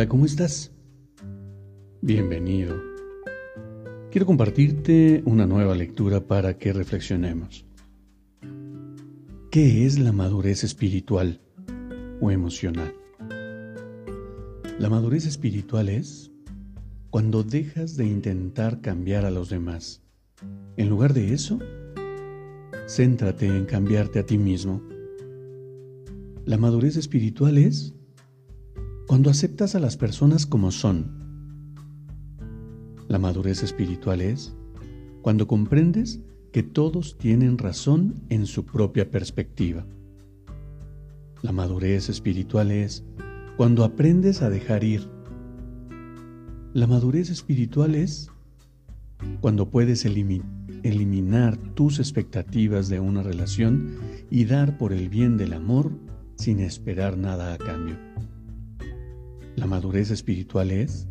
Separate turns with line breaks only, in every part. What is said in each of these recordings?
Hola, ¿cómo estás? Bienvenido. Quiero compartirte una nueva lectura para que reflexionemos. ¿Qué es la madurez espiritual o emocional? La madurez espiritual es cuando dejas de intentar cambiar a los demás. En lugar de eso, céntrate en cambiarte a ti mismo. La madurez espiritual es cuando aceptas a las personas como son. La madurez espiritual es cuando comprendes que todos tienen razón en su propia perspectiva. La madurez espiritual es cuando aprendes a dejar ir. La madurez espiritual es cuando puedes eliminar tus expectativas de una relación y dar por el bien del amor sin esperar nada a cambio. La madurez espiritual es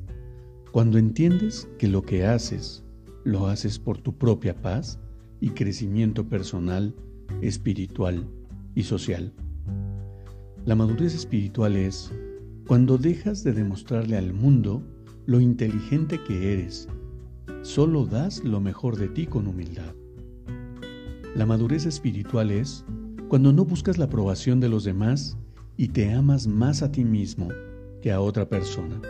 cuando entiendes que lo que haces lo haces por tu propia paz y crecimiento personal, espiritual y social. La madurez espiritual es cuando dejas de demostrarle al mundo lo inteligente que eres, solo das lo mejor de ti con humildad. La madurez espiritual es cuando no buscas la aprobación de los demás y te amas más a ti mismo que a otra persona.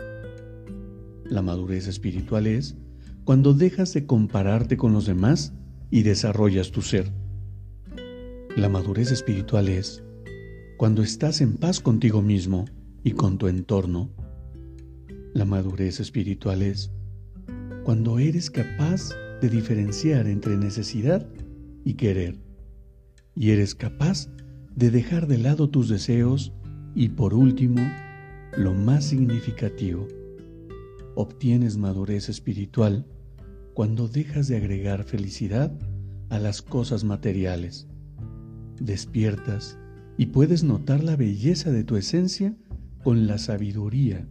La madurez espiritual es cuando dejas de compararte con los demás y desarrollas tu ser. La madurez espiritual es cuando estás en paz contigo mismo y con tu entorno. La madurez espiritual es cuando eres capaz de diferenciar entre necesidad y querer. Y eres capaz de dejar de lado tus deseos y por último, lo más significativo, obtienes madurez espiritual cuando dejas de agregar felicidad a las cosas materiales. Despiertas y puedes notar la belleza de tu esencia con la sabiduría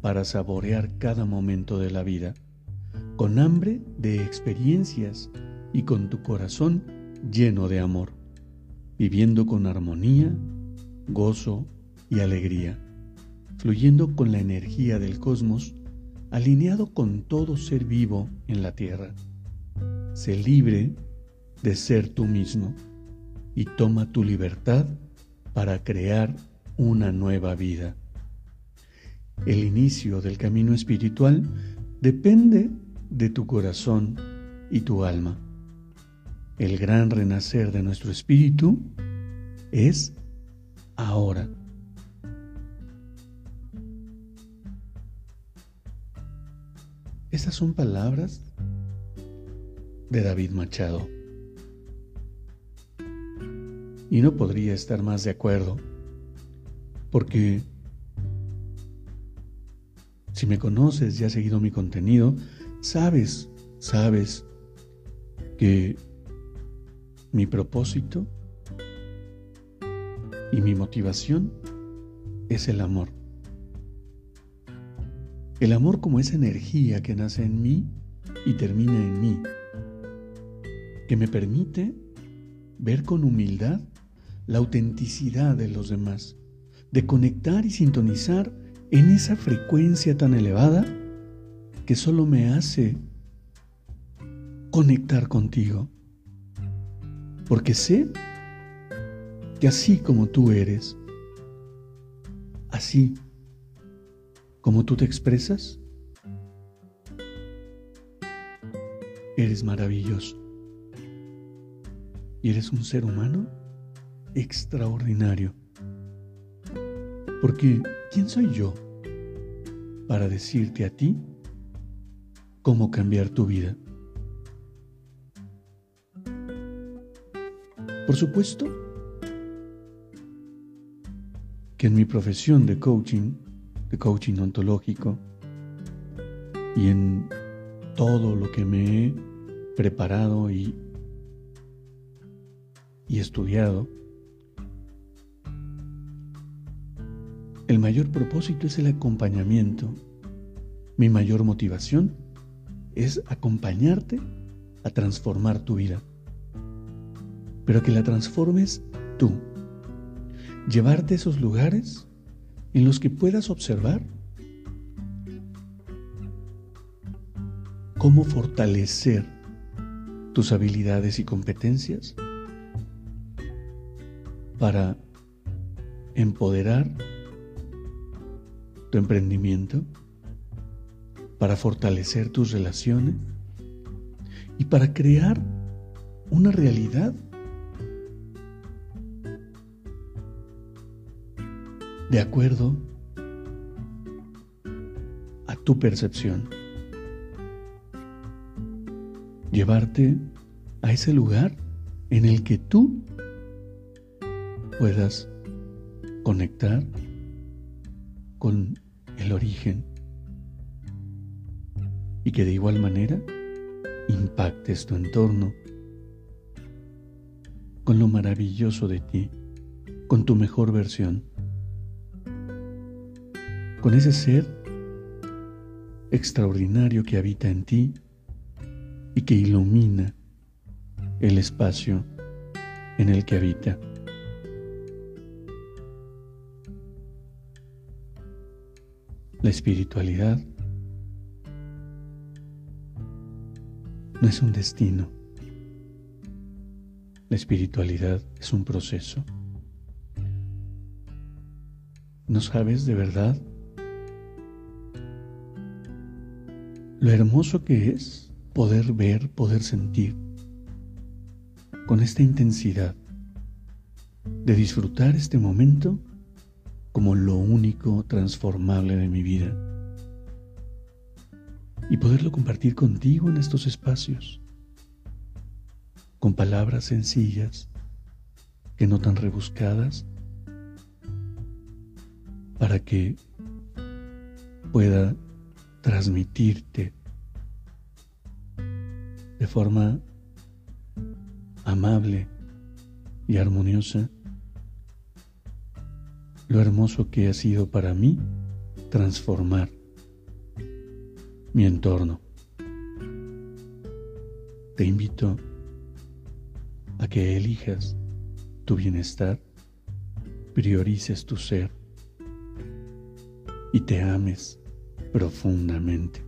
para saborear cada momento de la vida, con hambre de experiencias y con tu corazón lleno de amor, viviendo con armonía, gozo y alegría fluyendo con la energía del cosmos, alineado con todo ser vivo en la Tierra. Sé libre de ser tú mismo y toma tu libertad para crear una nueva vida. El inicio del camino espiritual depende de tu corazón y tu alma. El gran renacer de nuestro espíritu es ahora. Estas son palabras de David Machado. Y no podría estar más de acuerdo, porque si me conoces y has seguido mi contenido, sabes, sabes que mi propósito y mi motivación es el amor. El amor como esa energía que nace en mí y termina en mí, que me permite ver con humildad la autenticidad de los demás, de conectar y sintonizar en esa frecuencia tan elevada que solo me hace conectar contigo. Porque sé que así como tú eres, así ¿Cómo tú te expresas? Eres maravilloso. Y eres un ser humano extraordinario. Porque, ¿quién soy yo para decirte a ti cómo cambiar tu vida? Por supuesto que en mi profesión de coaching de coaching ontológico, y en todo lo que me he preparado y, y estudiado, el mayor propósito es el acompañamiento. Mi mayor motivación es acompañarte a transformar tu vida, pero que la transformes tú. Llevarte a esos lugares en los que puedas observar cómo fortalecer tus habilidades y competencias para empoderar tu emprendimiento, para fortalecer tus relaciones y para crear una realidad de acuerdo a tu percepción. Llevarte a ese lugar en el que tú puedas conectar con el origen y que de igual manera impactes tu entorno con lo maravilloso de ti, con tu mejor versión, con ese ser extraordinario que habita en ti y que ilumina el espacio en el que habita. La espiritualidad no es un destino. La espiritualidad es un proceso. ¿No sabes de verdad lo hermoso que es poder ver, poder sentir con esta intensidad de disfrutar este momento como lo único transformable de mi vida y poderlo compartir contigo en estos espacios, con palabras sencillas, que no tan rebuscadas, para que pueda transmitirte forma amable y armoniosa lo hermoso que ha sido para mí transformar mi entorno. Te invito a que elijas tu bienestar, priorices tu ser y te ames profundamente.